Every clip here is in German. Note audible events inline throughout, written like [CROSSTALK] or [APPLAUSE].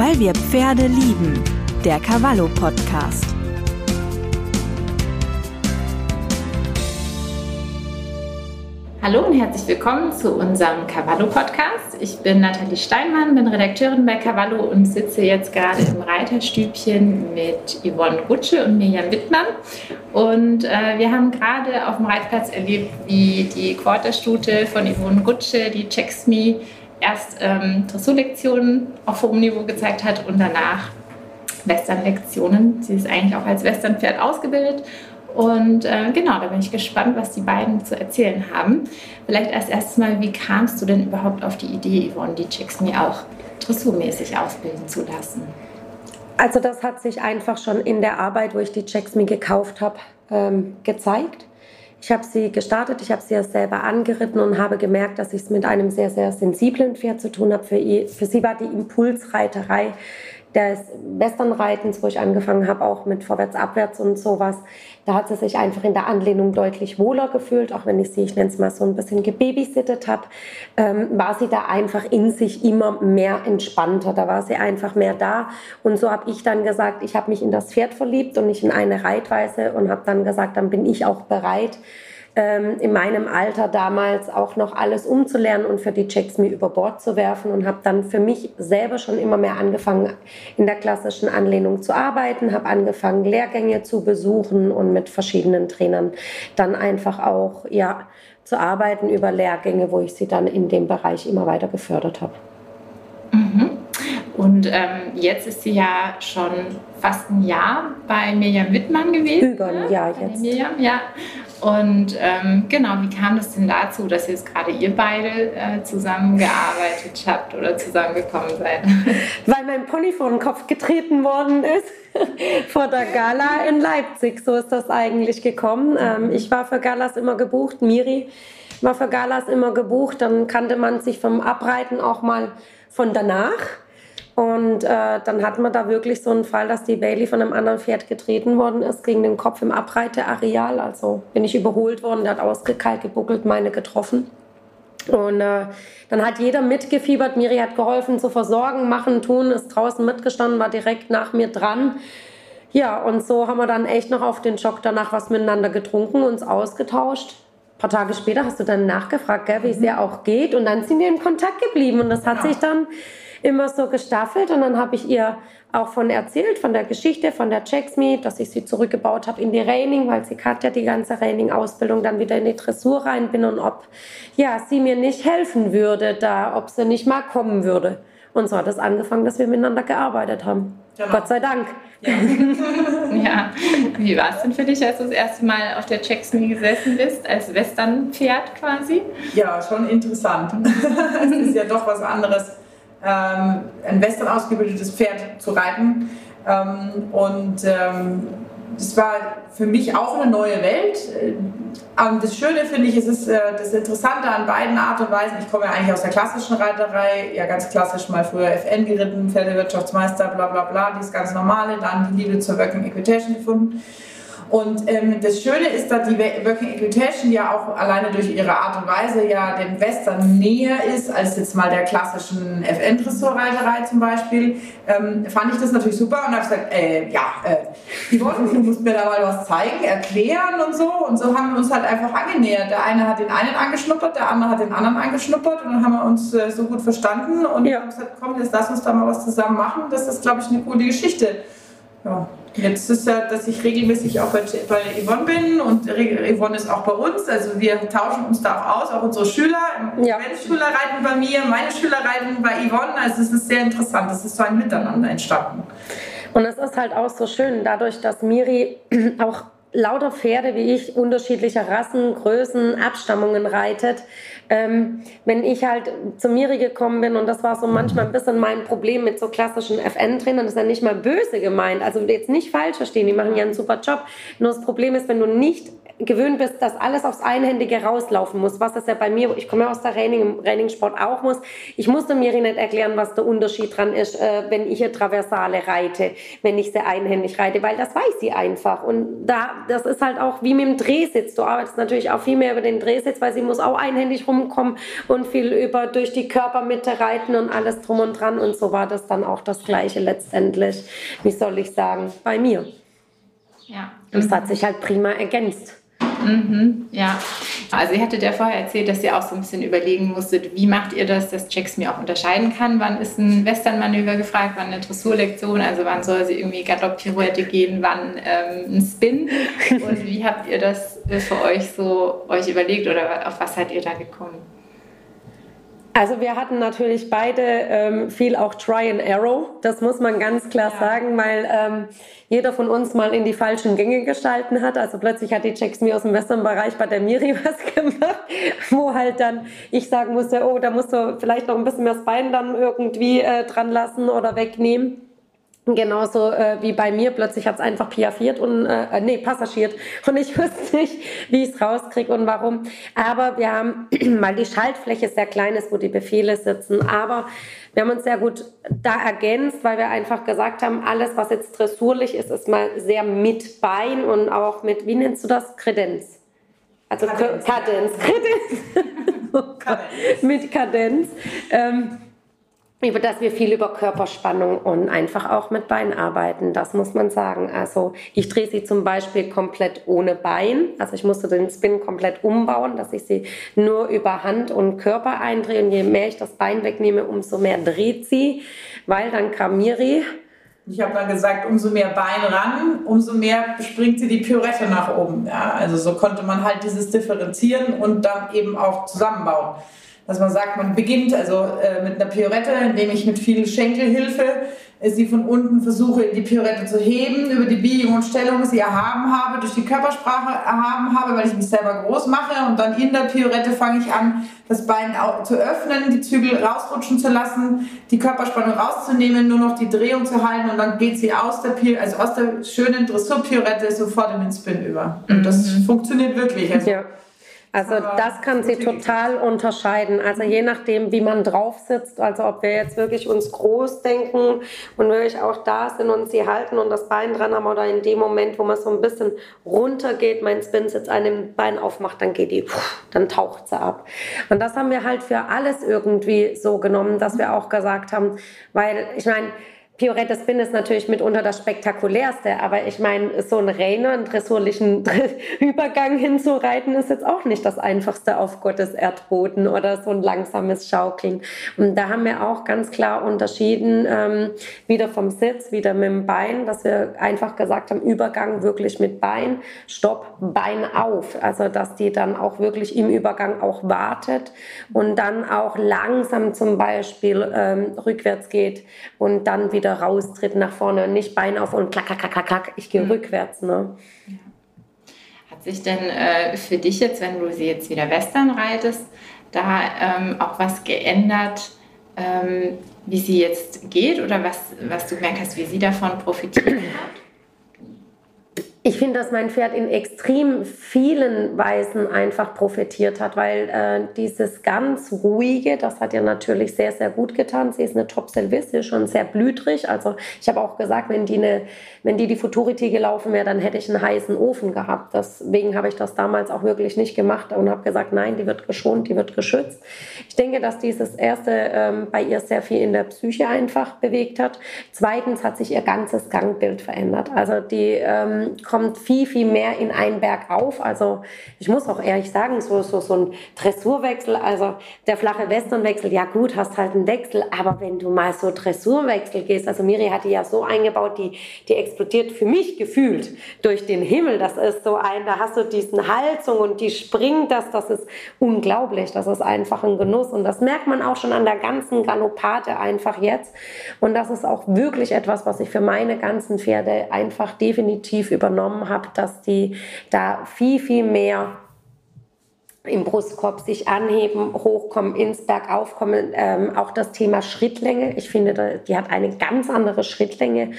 Weil wir Pferde lieben. Der Cavallo Podcast. Hallo und herzlich willkommen zu unserem Cavallo Podcast. Ich bin Nathalie Steinmann, bin Redakteurin bei Cavallo und sitze jetzt gerade im Reiterstübchen mit Yvonne Rutsche und Mirjam Wittmann. Und äh, wir haben gerade auf dem Reitplatz erlebt, wie die Quarterstute von Yvonne Rutsche, die Checks Me, erst ähm, Dressurlektionen auf hohem Niveau gezeigt hat und danach Westernlektionen. Sie ist eigentlich auch als Westernpferd ausgebildet und äh, genau, da bin ich gespannt, was die beiden zu erzählen haben. Vielleicht als erstes mal, wie kamst du denn überhaupt auf die Idee, Yvonne, die Chicks mir auch dressurmäßig ausbilden zu lassen? Also das hat sich einfach schon in der Arbeit, wo ich die Checks mir gekauft habe, ähm, gezeigt. Ich habe sie gestartet, ich habe sie ja selber angeritten und habe gemerkt, dass ich es mit einem sehr, sehr sensiblen Pferd zu tun habe. Für, für sie war die Impulsreiterei des Westernreitens, wo ich angefangen habe, auch mit Vorwärts, Abwärts und sowas, da hat sie sich einfach in der Anlehnung deutlich wohler gefühlt, auch wenn ich sie, ich nenne es mal so ein bisschen gebabysittet habe, ähm, war sie da einfach in sich immer mehr entspannter, da war sie einfach mehr da. Und so habe ich dann gesagt, ich habe mich in das Pferd verliebt und nicht in eine Reitweise und habe dann gesagt, dann bin ich auch bereit, ähm, in meinem Alter damals auch noch alles umzulernen und für die Checks mir über Bord zu werfen und habe dann für mich selber schon immer mehr angefangen, in der klassischen Anlehnung zu arbeiten, habe angefangen, Lehrgänge zu besuchen und mit verschiedenen Trainern dann einfach auch ja, zu arbeiten über Lehrgänge, wo ich sie dann in dem Bereich immer weiter gefördert habe. Mhm. Und ähm, jetzt ist sie ja schon fast ein Jahr bei Mirjam Wittmann gewesen. Über ein Jahr ne? jetzt. Mirjam, ja. Und ähm, genau, wie kam das denn dazu, dass jetzt gerade ihr beide äh, zusammengearbeitet habt oder zusammengekommen seid? [LAUGHS] Weil mein Pony vor den Kopf getreten worden ist [LAUGHS] vor der Gala in Leipzig. So ist das eigentlich gekommen. Ähm, ich war für Galas immer gebucht, Miri war für Galas immer gebucht. Dann kannte man sich vom Abreiten auch mal von danach. Und äh, dann hatten wir da wirklich so einen Fall, dass die Bailey von einem anderen Pferd getreten worden ist gegen den Kopf im Abreiteareal. Also bin ich überholt worden, der hat ausgekalt gebuckelt, meine getroffen. Und äh, dann hat jeder mitgefiebert. Miri hat geholfen zu versorgen, machen, tun, ist draußen mitgestanden, war direkt nach mir dran. Ja, und so haben wir dann echt noch auf den Schock danach was miteinander getrunken, uns ausgetauscht. Ein paar Tage später hast du dann nachgefragt, gell, wie es ihr auch geht. Und dann sind wir im Kontakt geblieben. Und das hat ja. sich dann immer so gestaffelt und dann habe ich ihr auch von erzählt, von der Geschichte, von der Checksmeet, dass ich sie zurückgebaut habe in die Reining, weil sie hat ja die ganze Reining-Ausbildung dann wieder in die Dressur rein bin und ob ja, sie mir nicht helfen würde da, ob sie nicht mal kommen würde. Und so hat es angefangen, dass wir miteinander gearbeitet haben. Genau. Gott sei Dank. Ja. [LAUGHS] ja. Wie war es denn für dich, als du das erste Mal auf der Checksme gesessen bist, als Westernpferd quasi? Ja, schon interessant. [LAUGHS] es ist ja doch was anderes ähm, ein western ausgebildetes Pferd zu reiten. Ähm, und ähm, das war für mich auch eine neue Welt. Und das Schöne finde ich, es ist äh, das Interessante an beiden Art und Weisen. Ich komme ja eigentlich aus der klassischen Reiterei, ja ganz klassisch mal früher FN geritten, Pferdewirtschaftsmeister, bla bla bla, dieses ganz normale, dann die Liebe zur Working Equitation gefunden. Und ähm, das Schöne ist, dass die Working Equitation ja auch alleine durch ihre Art und Weise ja dem Western näher ist als jetzt mal der klassischen FN-Dressurreiterei zum Beispiel. Ähm, fand ich das natürlich super und habe gesagt, äh, ja, äh, Yvonne, du musst mir da mal was zeigen, erklären und so. Und so haben wir uns halt einfach angenähert. Der eine hat den einen angeschnuppert, der andere hat den anderen angeschnuppert und dann haben wir uns äh, so gut verstanden und ja. haben gesagt, komm, jetzt lass uns da mal was zusammen machen. Das ist, glaube ich, eine coole Geschichte. Ja. Jetzt ist ja, dass ich regelmäßig auch bei, bei Yvonne bin und Yvonne ist auch bei uns. Also wir tauschen uns da auch aus, auch unsere Schüler. Ja. Meine Schüler reiten bei mir, meine Schüler reiten bei Yvonne. Also es ist sehr interessant. Es ist so ein Miteinander entstanden. Und es ist halt auch so schön, dadurch, dass Miri [CLEARS THROAT] auch lauter Pferde wie ich unterschiedlicher Rassen, Größen, Abstammungen reitet. Ähm, wenn ich halt zu Miri gekommen bin und das war so manchmal ein bisschen mein Problem mit so klassischen FN-Trainern, das ist ja nicht mal böse gemeint, also jetzt nicht falsch verstehen, die machen ja einen super Job. Nur das Problem ist, wenn du nicht gewöhnt bist, dass alles aufs Einhändige rauslaufen muss, was das ja bei mir, ich komme ja aus der Training, Trainingssport auch muss. Ich musste mir nicht erklären, was der Unterschied dran ist, äh, wenn ich eine Traversale reite, wenn ich sie einhändig reite, weil das weiß sie einfach. Und da, das ist halt auch wie mit dem Drehsitz. Du arbeitest natürlich auch viel mehr über den Drehsitz, weil sie muss auch einhändig rumkommen und viel über durch die Körpermitte reiten und alles drum und dran. Und so war das dann auch das Gleiche letztendlich. Wie soll ich sagen? Bei mir. Ja. Und es hat sich halt prima ergänzt. Mhm, ja, also ihr hattet ja vorher erzählt, dass ihr auch so ein bisschen überlegen musstet, wie macht ihr das, dass Jax mir auch unterscheiden kann, wann ist ein Westernmanöver gefragt, wann eine Dressurlektion, also wann soll sie irgendwie Galopp-Pirouette gehen, wann ähm, ein Spin? Und wie habt ihr das für euch so euch überlegt oder auf was seid ihr da gekommen? Also wir hatten natürlich beide ähm, viel auch Try and Arrow, das muss man ganz klar ja. sagen, weil ähm, jeder von uns mal in die falschen Gänge gestalten hat. Also plötzlich hat die Checks mir aus dem Western-Bereich bei der Miri [LAUGHS] was gemacht, wo halt dann ich sagen musste, oh, da musst du vielleicht noch ein bisschen mehr das Bein dann irgendwie äh, dran lassen oder wegnehmen. Genauso äh, wie bei mir, plötzlich hat es einfach piaffiert und, äh, äh nee, passagiert und ich [LAUGHS] wusste nicht, wie ich es rauskriege und warum. Aber wir haben, [CLEARS THROAT] weil die Schaltfläche sehr klein ist, wo die Befehle sitzen, aber wir haben uns sehr gut da ergänzt, weil wir einfach gesagt haben, alles, was jetzt dressurlich ist, ist mal sehr mit Bein und auch mit, wie nennst du das? Kredenz. Also Kadenz. Kadenz. [LAUGHS] Kadenz. Kadenz. mit Kadenz. Ähm, über dass wir viel über Körperspannung und einfach auch mit Bein arbeiten. Das muss man sagen. Also ich drehe sie zum Beispiel komplett ohne Bein. Also ich musste den Spin komplett umbauen, dass ich sie nur über Hand und Körper eindrehe. Und je mehr ich das Bein wegnehme, umso mehr dreht sie, weil dann Kamiri ich habe dann gesagt, umso mehr Bein ran, umso mehr springt sie die Pirouette nach oben. Ja, also so konnte man halt dieses differenzieren und dann eben auch zusammenbauen dass man sagt, man beginnt also äh, mit einer Piorette, indem ich mit viel Schenkelhilfe äh, sie von unten versuche, in die Piorette zu heben, über die Biegung und Stellung sie erhaben habe, durch die Körpersprache erhaben habe, weil ich mich selber groß mache und dann in der Piorette fange ich an, das Bein zu öffnen, die Zügel rausrutschen zu lassen, die Körperspannung rauszunehmen, nur noch die Drehung zu halten und dann geht sie aus der, Pior also aus der schönen Dressur-Piorette sofort in den Spin über. Und das mhm. funktioniert wirklich. Also ja. Also das kann sie total unterscheiden. Also je nachdem, wie man drauf sitzt, also ob wir jetzt wirklich uns groß denken und wirklich auch da sind und sie halten und das Bein dran haben oder in dem Moment, wo man so ein bisschen runter geht, mein Spin sitzt einem Bein aufmacht, dann geht die, dann taucht sie ab. Und das haben wir halt für alles irgendwie so genommen, dass wir auch gesagt haben, weil ich meine, Piorette Spin ist natürlich mitunter das spektakulärste, aber ich meine, so ein Rainer, einen dressurlichen [LAUGHS] Übergang hinzureiten, ist jetzt auch nicht das einfachste auf Gottes Erdboden oder so ein langsames Schaukeln. Und da haben wir auch ganz klar unterschieden, ähm, wieder vom Sitz, wieder mit dem Bein, dass wir einfach gesagt haben, Übergang wirklich mit Bein, Stopp, Bein auf. Also, dass die dann auch wirklich im Übergang auch wartet und dann auch langsam zum Beispiel ähm, rückwärts geht und dann wieder wieder raustritt nach vorne, nicht Bein auf und klack, klack, klack, klack, ich gehe mhm. rückwärts. Ne? Ja. Hat sich denn äh, für dich jetzt, wenn du sie jetzt wieder Western reitest, da ähm, auch was geändert, ähm, wie sie jetzt geht oder was, was du gemerkt hast, wie sie davon profitiert hat? Ich finde, dass mein Pferd in extrem vielen Weisen einfach profitiert hat, weil äh, dieses ganz ruhige, das hat ihr natürlich sehr, sehr gut getan. Sie ist eine Top-Service, ist schon sehr blütrig. Also ich habe auch gesagt, wenn die, eine, wenn die die Futurity gelaufen wäre, dann hätte ich einen heißen Ofen gehabt. Deswegen habe ich das damals auch wirklich nicht gemacht und habe gesagt, nein, die wird geschont, die wird geschützt. Ich denke, dass dieses erste ähm, bei ihr sehr viel in der Psyche einfach bewegt hat. Zweitens hat sich ihr ganzes Gangbild verändert. Also die ähm, kommt viel, viel mehr in einen Berg auf. Also ich muss auch ehrlich sagen, so, so, so ein Dressurwechsel, also der flache Westernwechsel, ja gut, hast halt einen Wechsel, aber wenn du mal so Dressurwechsel gehst, also Miri hat die ja so eingebaut, die, die explodiert für mich gefühlt durch den Himmel. Das ist so ein, da hast du diesen Halsung und die springt das, das ist unglaublich. Das ist einfach ein Genuss und das merkt man auch schon an der ganzen Galoppate einfach jetzt. Und das ist auch wirklich etwas, was ich für meine ganzen Pferde einfach definitiv übernommen habe, dass die da viel, viel mehr im Brustkorb sich anheben, hochkommen, ins Bergaufkommen. Ähm, auch das Thema Schrittlänge. Ich finde, die hat eine ganz andere Schrittlänge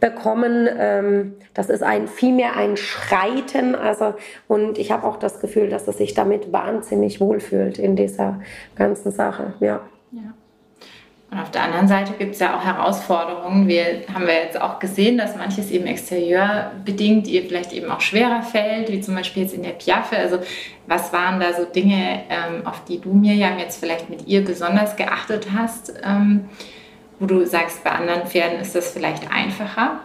bekommen. Ähm, das ist ein viel mehr ein Schreiten. Also, und ich habe auch das Gefühl, dass es sich damit wahnsinnig wohlfühlt in dieser ganzen Sache. Ja. ja. Und auf der anderen Seite gibt es ja auch Herausforderungen. Wir haben wir jetzt auch gesehen, dass manches eben exterieurbedingt ihr vielleicht eben auch schwerer fällt, wie zum Beispiel jetzt in der Piaffe. Also was waren da so Dinge, ähm, auf die du Mirjam jetzt vielleicht mit ihr besonders geachtet hast, ähm, wo du sagst, bei anderen Pferden ist das vielleicht einfacher?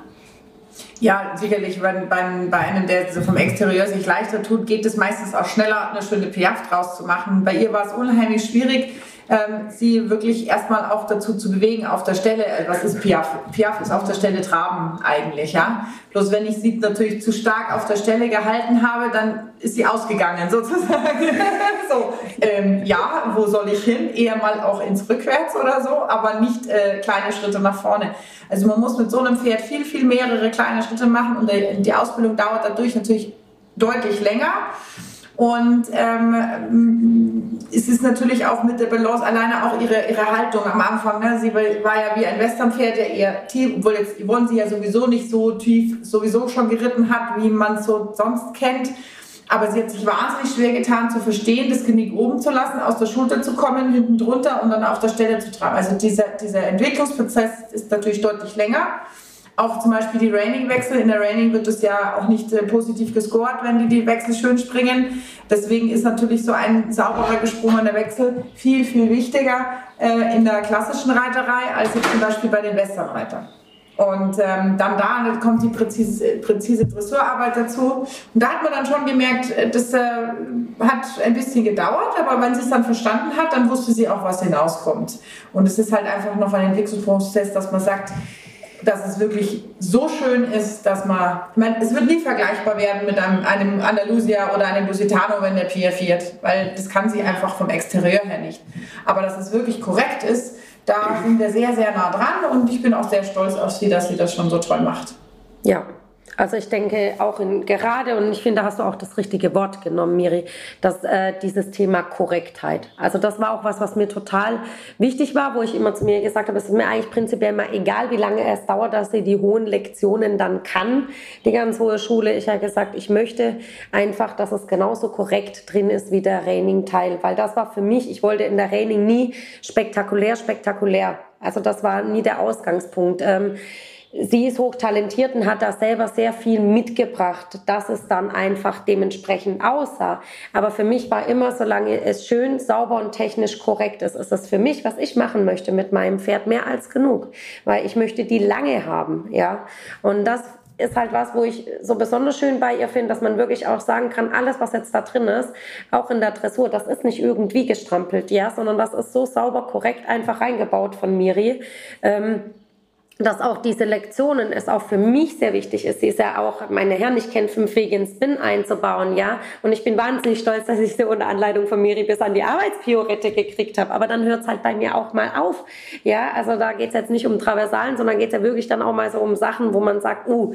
Ja, sicherlich, wenn bei, bei einem, der so vom Exterieur sich leichter tut, geht es meistens auch schneller, eine schöne Piaffe draus zu machen. Bei ihr war es unheimlich schwierig ähm, sie wirklich erstmal auch dazu zu bewegen auf der Stelle. Äh, was ist Piaf? Piaf ist auf der Stelle Traben eigentlich, ja. Bloß wenn ich sie natürlich zu stark auf der Stelle gehalten habe, dann ist sie ausgegangen [LAUGHS] sozusagen. so, ähm, ja, wo soll ich hin? Eher mal auch ins Rückwärts oder so, aber nicht äh, kleine Schritte nach vorne. Also man muss mit so einem Pferd viel, viel mehrere kleine Schritte machen und die Ausbildung dauert dadurch natürlich deutlich länger. Und ähm, es ist natürlich auch mit der Balance alleine auch ihre, ihre Haltung am Anfang. Ne? Sie war ja wie ein Westernpferd, der eher tief, obwohl jetzt Yvonne sie ja sowieso nicht so tief sowieso schon geritten hat, wie man es so sonst kennt. Aber sie hat sich wahnsinnig schwer getan zu verstehen, das Genick oben zu lassen, aus der Schulter zu kommen, hinten drunter und dann auf der Stelle zu tragen. Also dieser, dieser Entwicklungsprozess ist natürlich deutlich länger auch zum Beispiel die Raining-Wechsel. In der Raining wird es ja auch nicht äh, positiv gescored, wenn die die Wechsel schön springen. Deswegen ist natürlich so ein sauberer gesprungener Wechsel viel, viel wichtiger äh, in der klassischen Reiterei als jetzt zum Beispiel bei den Westernreitern. Und ähm, dann da kommt die präzise, präzise Dressurarbeit dazu. Und da hat man dann schon gemerkt, äh, das äh, hat ein bisschen gedauert, aber wenn sie es dann verstanden hat, dann wusste sie auch, was hinauskommt. Und es ist halt einfach noch ein Entwicklungsprozess, dass man sagt, dass es wirklich so schön ist, dass man, ich meine, es wird nie vergleichbar werden mit einem, einem Andalusia oder einem Lusitano, wenn der Pier fährt, weil das kann sie einfach vom Exterieur her nicht. Aber dass es wirklich korrekt ist, da sind wir sehr, sehr nah dran und ich bin auch sehr stolz auf sie, dass sie das schon so toll macht. Ja, also ich denke auch in, gerade, und ich finde, da hast du auch das richtige Wort genommen, Miri, dass äh, dieses Thema Korrektheit. Also das war auch was, was mir total wichtig war, wo ich immer zu mir gesagt habe, es ist mir eigentlich prinzipiell mal egal, wie lange es dauert, dass sie die hohen Lektionen dann kann, die ganz hohe Schule. Ich habe gesagt, ich möchte einfach, dass es genauso korrekt drin ist wie der Raining-Teil, weil das war für mich, ich wollte in der Raining nie spektakulär, spektakulär. Also das war nie der Ausgangspunkt. Ähm, sie ist hochtalentiert und hat da selber sehr viel mitgebracht, dass es dann einfach dementsprechend aussah. Aber für mich war immer, solange es schön, sauber und technisch korrekt ist, ist das für mich, was ich machen möchte mit meinem Pferd, mehr als genug. Weil ich möchte die lange haben, ja. Und das ist halt was, wo ich so besonders schön bei ihr finde, dass man wirklich auch sagen kann, alles, was jetzt da drin ist, auch in der Dressur, das ist nicht irgendwie gestrampelt, ja, sondern das ist so sauber, korrekt einfach reingebaut von Miri. Ähm, dass auch diese Lektionen es auch für mich sehr wichtig ist. Sie ist ja auch, meine Herren, ich kenne fünf Wege ins Spin einzubauen, ja. Und ich bin wahnsinnig stolz, dass ich sie unter Anleitung von Miri bis an die Arbeitspiorette gekriegt habe. Aber dann hört es halt bei mir auch mal auf. Ja, also da geht es jetzt nicht um Traversalen, sondern geht es ja wirklich dann auch mal so um Sachen, wo man sagt, uh,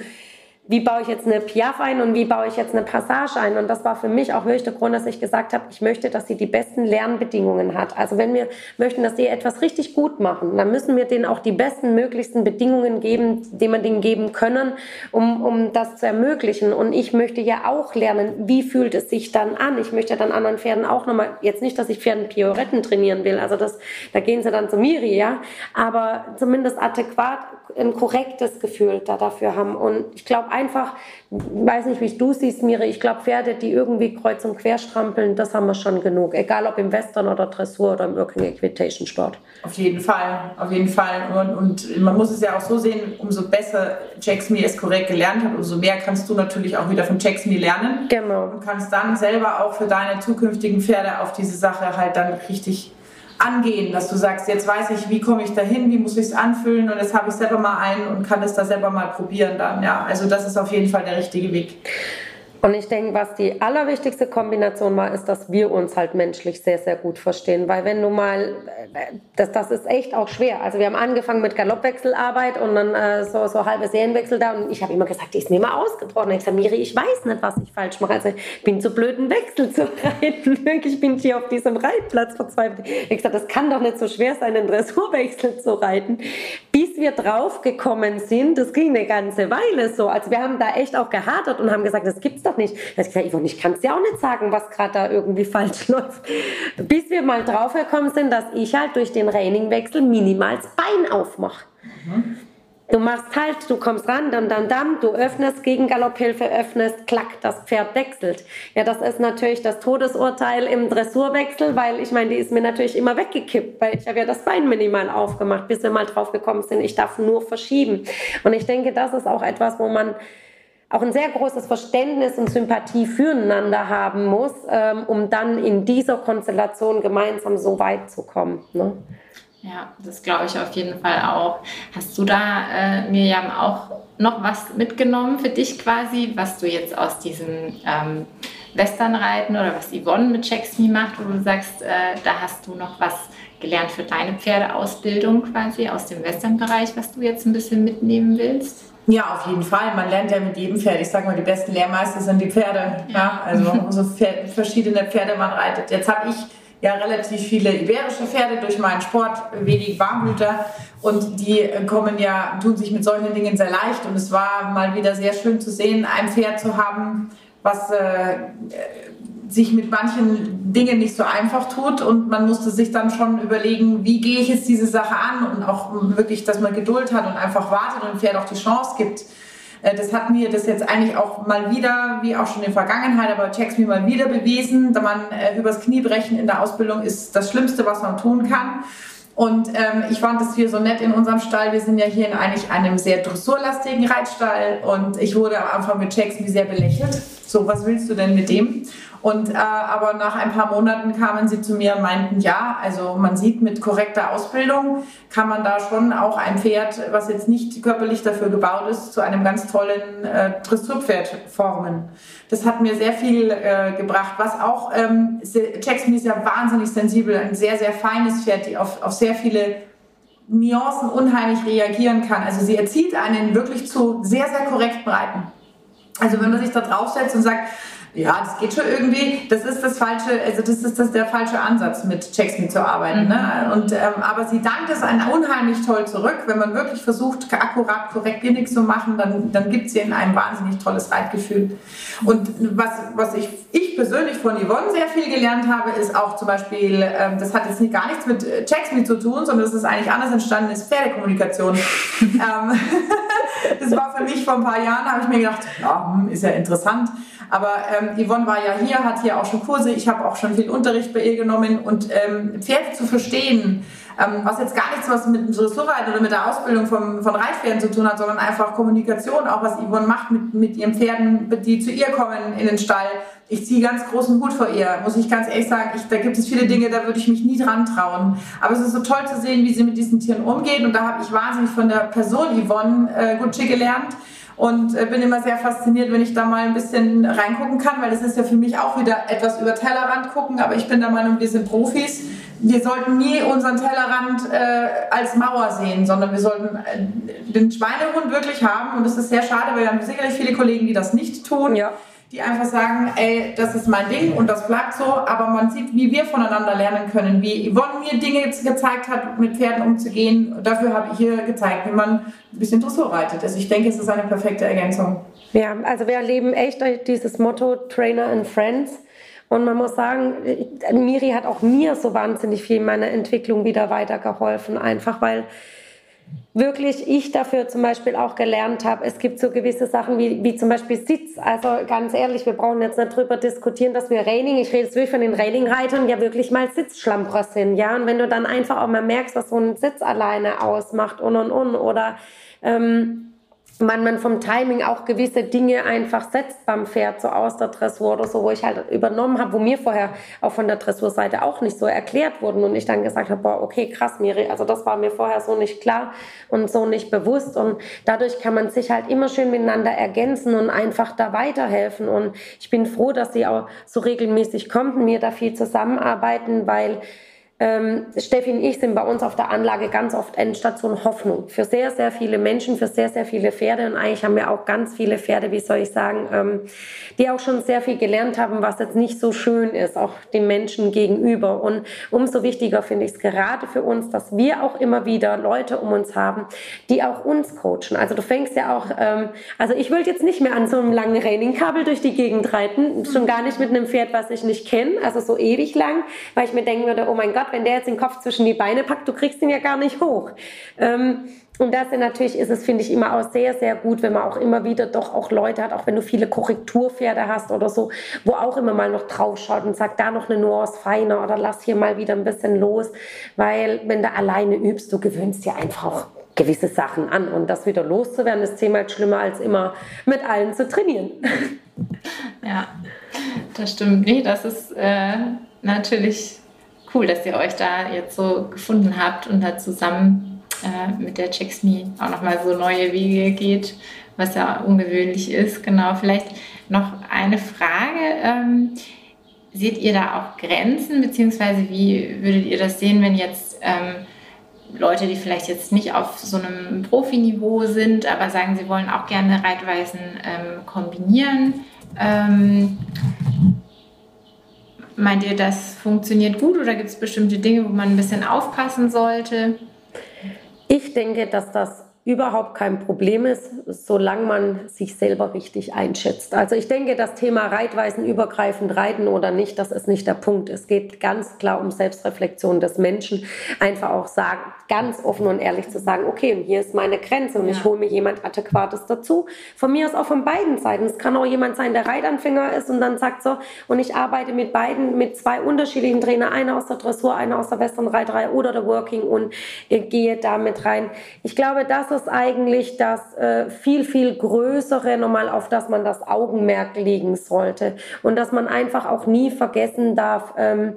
wie baue ich jetzt eine Piaf ein und wie baue ich jetzt eine Passage ein. Und das war für mich auch der Grund, dass ich gesagt habe, ich möchte, dass sie die besten Lernbedingungen hat. Also wenn wir möchten, dass sie etwas richtig gut machen, dann müssen wir denen auch die besten möglichsten Bedingungen geben, die wir denen geben können, um, um das zu ermöglichen. Und ich möchte ja auch lernen, wie fühlt es sich dann an. Ich möchte dann anderen Pferden auch nochmal, jetzt nicht, dass ich Pferden Pioretten trainieren will, also das, da gehen sie dann zu Miri, ja, aber zumindest adäquat ein korrektes Gefühl da dafür haben. Und ich glaube einfach, weiß nicht, wie du siehst, Miri, ich glaube, Pferde, die irgendwie kreuz und quer strampeln, das haben wir schon genug. Egal ob im Western oder Dressur oder im Working Equitation Sport. Auf jeden Fall, auf jeden Fall. Und, und man muss es ja auch so sehen, umso besser Jax Me es korrekt gelernt hat, umso mehr kannst du natürlich auch wieder von Jax Me lernen. Genau. Und kannst dann selber auch für deine zukünftigen Pferde auf diese Sache halt dann richtig angehen, dass du sagst, jetzt weiß ich, wie komme ich dahin, wie muss ich es anfühlen und jetzt habe ich selber mal ein und kann es da selber mal probieren dann. Ja, also das ist auf jeden Fall der richtige Weg. Und ich denke, was die allerwichtigste Kombination war, ist, dass wir uns halt menschlich sehr, sehr gut verstehen. Weil wenn du mal, das, das ist echt auch schwer. Also wir haben angefangen mit Galoppwechselarbeit und dann äh, so, so halbe Serienwechsel da. Und ich habe immer gesagt, die ist mir immer ausgebrochen. Ich sage, Miri, ich weiß nicht, was ich falsch mache. Also ich bin zu blöd, einen Wechsel zu [LAUGHS] reiten. Ich bin hier auf diesem Reitplatz verzweifelt. Ich gesagt, das kann doch nicht so schwer sein, einen Dressurwechsel zu reiten. Bis wir draufgekommen sind, das ging eine ganze Weile so. Also wir haben da echt auch gehadert und haben gesagt, das gibt's doch nicht. Da ich gesagt, Yvonne, ich kann es dir auch nicht sagen, was gerade da irgendwie [LAUGHS] falsch läuft. Bis wir mal draufgekommen sind, dass ich halt durch den Rainingwechsel minimal das Bein aufmache. Mhm. Du machst halt, du kommst ran, dann, dann, dann, du öffnest, gegen Galopphilfe öffnest, klack, das Pferd wechselt. Ja, das ist natürlich das Todesurteil im Dressurwechsel, weil ich meine, die ist mir natürlich immer weggekippt, weil ich habe ja das Bein minimal aufgemacht, bis wir mal drauf gekommen sind, ich darf nur verschieben. Und ich denke, das ist auch etwas, wo man auch ein sehr großes Verständnis und Sympathie füreinander haben muss, ähm, um dann in dieser Konstellation gemeinsam so weit zu kommen. Ne? Ja, das glaube ich auf jeden Fall auch. Hast du da, äh, Miriam, auch noch was mitgenommen für dich quasi, was du jetzt aus diesem ähm, Westernreiten oder was Yvonne mit Checksme macht, wo du sagst, äh, da hast du noch was gelernt für deine Pferdeausbildung quasi aus dem Westernbereich, was du jetzt ein bisschen mitnehmen willst? Ja, auf jeden Fall. Man lernt ja mit jedem Pferd. Ich sage mal, die besten Lehrmeister sind die Pferde. Ja. ja also so verschiedene Pferde man reitet. Jetzt habe ich ja relativ viele iberische Pferde durch meinen Sport, wenig Warmblüter und die kommen ja, tun sich mit solchen Dingen sehr leicht und es war mal wieder sehr schön zu sehen, ein Pferd zu haben, was äh, sich mit manchen Dingen nicht so einfach tut und man musste sich dann schon überlegen, wie gehe ich jetzt diese Sache an und auch wirklich, dass man Geduld hat und einfach wartet und Pferd auch die Chance gibt. Äh, das hat mir das jetzt eigentlich auch mal wieder, wie auch schon in der Vergangenheit, aber Checks mir mal wieder bewiesen, da man äh, übers Knie brechen in der Ausbildung ist das Schlimmste, was man tun kann. Und ähm, ich fand es hier so nett in unserem Stall. Wir sind ja hier in eigentlich einem sehr dressurlastigen Reitstall und ich wurde am Anfang mit Checks wie sehr belächelt. So, was willst du denn mit dem? Und äh, aber nach ein paar Monaten kamen sie zu mir und meinten, ja, also man sieht mit korrekter Ausbildung kann man da schon auch ein Pferd, was jetzt nicht körperlich dafür gebaut ist, zu einem ganz tollen äh, Dressurpferd formen. Das hat mir sehr viel äh, gebracht. Was auch, ähm, Jackson ist ja wahnsinnig sensibel, ein sehr, sehr feines Pferd, die auf, auf sehr viele Nuancen unheimlich reagieren kann. Also sie erzieht einen wirklich zu sehr, sehr korrekten Reiten. Also wenn man sich da draufsetzt und sagt, ja, das geht schon irgendwie. Das ist das falsche, also das ist das der falsche Ansatz, mit Checksmith zu arbeiten. Mhm. Ne? Und, ähm, aber sie dankt es einen unheimlich toll zurück. Wenn man wirklich versucht, akkurat, korrekt Gimmick zu machen, dann, dann gibt sie in einem wahnsinnig tolles Reitgefühl. Und was, was ich, ich persönlich von Yvonne sehr viel gelernt habe, ist auch zum Beispiel, ähm, das hat jetzt nicht, gar nichts mit äh, Checksmith zu tun, sondern das ist eigentlich anders entstanden, ist Pferdekommunikation. [LAUGHS] ähm, [LAUGHS] das war für mich vor ein paar Jahren, habe ich mir gedacht, ja, hm, ist ja interessant. Aber ähm, Yvonne war ja hier, hat hier auch schon Kurse, ich habe auch schon viel Unterricht bei ihr genommen und ähm, Pferde zu verstehen, ähm, was jetzt gar nichts was mit Dressurreiten oder mit der Ausbildung von, von Reitpferden zu tun hat, sondern einfach Kommunikation, auch was Yvonne macht mit, mit ihren Pferden, die zu ihr kommen in den Stall. Ich ziehe ganz großen Hut vor ihr, muss ich ganz ehrlich sagen. Ich, da gibt es viele Dinge, da würde ich mich nie dran trauen. Aber es ist so toll zu sehen, wie sie mit diesen Tieren umgeht. Und da habe ich wahnsinnig von der Person Yvonne äh, Gucci gelernt und äh, bin immer sehr fasziniert, wenn ich da mal ein bisschen reingucken kann, weil das ist ja für mich auch wieder etwas über Tellerrand gucken, aber ich bin der Meinung, wir sind Profis. Wir sollten nie unseren Tellerrand äh, als Mauer sehen, sondern wir sollten äh, den Schweinehund wirklich haben und es ist sehr schade, weil wir haben sicherlich viele Kollegen, die das nicht tun. Ja die einfach sagen, ey, das ist mein Ding und das bleibt so, aber man sieht, wie wir voneinander lernen können, wie Yvonne mir Dinge gezeigt hat, mit Pferden umzugehen. Dafür habe ich hier gezeigt, wie man ein bisschen Dressur reitet. Also ich denke, es ist eine perfekte Ergänzung. Ja, also wir erleben echt dieses Motto Trainer and Friends. Und man muss sagen, Miri hat auch mir so wahnsinnig viel in meiner Entwicklung wieder weitergeholfen, einfach weil wirklich ich dafür zum Beispiel auch gelernt habe. Es gibt so gewisse Sachen wie, wie zum Beispiel Sitz. Also ganz ehrlich, wir brauchen jetzt nicht drüber diskutieren, dass wir Railing, ich rede jetzt wirklich von den Railingreitern, ja wirklich mal Sitzschlamprer sind. Ja, und wenn du dann einfach auch mal merkst, was so ein Sitz alleine ausmacht und und und oder ähm, man, man vom Timing auch gewisse Dinge einfach setzt beim Pferd, so aus der Dressur oder so, wo ich halt übernommen habe, wo mir vorher auch von der Dressurseite auch nicht so erklärt wurden und ich dann gesagt habe, boah, okay, krass, Miri, also das war mir vorher so nicht klar und so nicht bewusst und dadurch kann man sich halt immer schön miteinander ergänzen und einfach da weiterhelfen und ich bin froh, dass sie auch so regelmäßig kommt und mir da viel zusammenarbeiten, weil ähm, Steffi und ich sind bei uns auf der Anlage ganz oft Endstation Hoffnung für sehr, sehr viele Menschen, für sehr, sehr viele Pferde. Und eigentlich haben wir auch ganz viele Pferde, wie soll ich sagen, ähm, die auch schon sehr viel gelernt haben, was jetzt nicht so schön ist, auch den Menschen gegenüber. Und umso wichtiger finde ich es gerade für uns, dass wir auch immer wieder Leute um uns haben, die auch uns coachen. Also du fängst ja auch, ähm, also ich will jetzt nicht mehr an so einem langen Raining-Kabel durch die Gegend reiten, schon gar nicht mit einem Pferd, was ich nicht kenne, also so ewig lang, weil ich mir denken würde, oh mein Gott, wenn der jetzt den Kopf zwischen die Beine packt, du kriegst ihn ja gar nicht hoch. Ähm, und das natürlich ist es, finde ich, immer auch sehr, sehr gut, wenn man auch immer wieder doch auch Leute hat, auch wenn du viele Korrekturpferde hast oder so, wo auch immer mal noch drauf schaut und sagt, da noch eine Nuance feiner oder lass hier mal wieder ein bisschen los. Weil wenn du alleine übst, du gewöhnst dir einfach auch gewisse Sachen an. Und das wieder loszuwerden, ist zehnmal schlimmer, als immer mit allen zu trainieren. Ja, das stimmt. Nee, das ist äh, natürlich cool, dass ihr euch da jetzt so gefunden habt und da zusammen äh, mit der Checksme auch nochmal so neue Wege geht, was ja ungewöhnlich ist. Genau, vielleicht noch eine Frage. Ähm, seht ihr da auch Grenzen, beziehungsweise wie würdet ihr das sehen, wenn jetzt ähm, Leute, die vielleicht jetzt nicht auf so einem Profiniveau sind, aber sagen, sie wollen auch gerne Reitweisen ähm, kombinieren? Ähm, Meint ihr, das funktioniert gut oder gibt es bestimmte Dinge, wo man ein bisschen aufpassen sollte? Ich denke, dass das überhaupt kein Problem ist, solange man sich selber richtig einschätzt. Also ich denke, das Thema Reitweisen übergreifend reiten oder nicht, das ist nicht der Punkt. Es geht ganz klar um Selbstreflexion des Menschen. Einfach auch sagen, ganz offen und ehrlich zu sagen, okay, hier ist meine Grenze und ja. ich hole mir jemand Adäquates dazu. Von mir ist auch von beiden Seiten. Es kann auch jemand sein, der Reitanfänger ist und dann sagt so, und ich arbeite mit beiden, mit zwei unterschiedlichen Trainer, einer aus der Dressur, einer aus der Western Reiterei oder der Working und gehe da mit rein. Ich glaube, das ist eigentlich das äh, viel, viel Größere nochmal, auf das man das Augenmerk legen sollte. Und dass man einfach auch nie vergessen darf, ähm,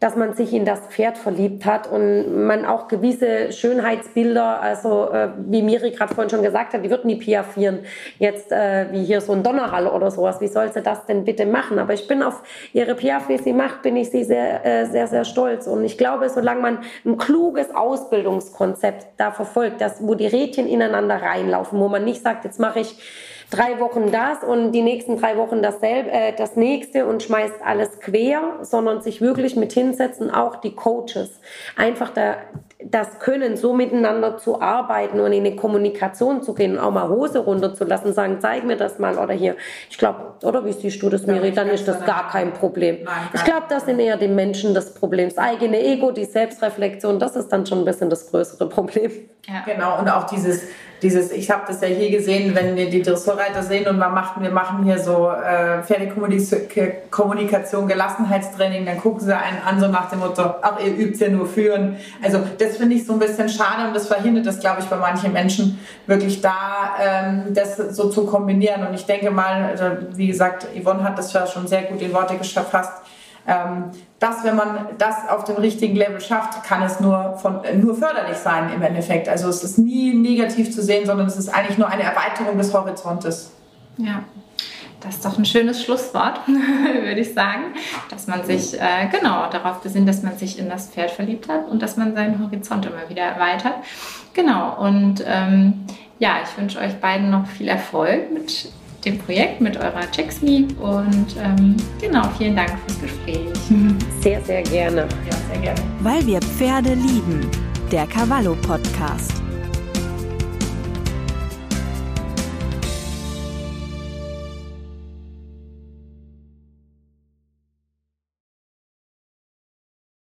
dass man sich in das Pferd verliebt hat und man auch gewisse Schönheitsbilder, also äh, wie Miri gerade vorhin schon gesagt hat, die würden nie piaffieren, jetzt äh, wie hier so ein Donnerhall oder sowas. Wie soll sie das denn bitte machen? Aber ich bin auf ihre Piaf, wie sie macht, bin ich sie sehr, äh, sehr, sehr stolz. Und ich glaube, solange man ein kluges Ausbildungskonzept da verfolgt, dass, wo die Rädchen ineinander reinlaufen, wo man nicht sagt, jetzt mache ich drei Wochen das und die nächsten drei Wochen dasselbe, äh, das nächste und schmeißt alles quer, sondern sich wirklich mit hinsetzen, auch die Coaches. Einfach da, das können, so miteinander zu arbeiten und in eine Kommunikation zu gehen und auch mal Hose runterzulassen, sagen, zeig mir das mal oder hier. Ich glaube, oder wie siehst du das, Miri? Dann ist das gar kein Problem. Ich glaube, das sind eher die Menschen das Problem. Das eigene Ego, die Selbstreflexion, das ist dann schon ein bisschen das größere Problem. Ja. Genau, und auch dieses, dieses ich habe das ja hier gesehen, wenn wir die Dressurreiter sehen und wir machen, wir machen hier so äh, Pferdekommunikation, Gelassenheitstraining, dann gucken sie einen an, so nach dem Motto, ach, ihr übt ja nur führen. Also das finde ich so ein bisschen schade und das verhindert das, glaube ich, bei manchen Menschen wirklich da, ähm, das so zu kombinieren. Und ich denke mal, also, wie gesagt, Yvonne hat das ja schon sehr gut in Worte gefasst, ähm, dass wenn man das auf dem richtigen Level schafft, kann es nur, von, nur förderlich sein im Endeffekt. Also es ist nie negativ zu sehen, sondern es ist eigentlich nur eine Erweiterung des Horizontes. Ja. Das ist doch ein schönes Schlusswort, [LAUGHS] würde ich sagen, dass man sich äh, genau darauf besinnt, dass man sich in das Pferd verliebt hat und dass man seinen Horizont immer wieder erweitert. Genau, und ähm, ja, ich wünsche euch beiden noch viel Erfolg mit dem Projekt, mit eurer ChecksMe und ähm, genau, vielen Dank fürs Gespräch. [LAUGHS] Sehr, sehr gerne. Ja, sehr gerne. Weil wir Pferde lieben. Der Cavallo Podcast.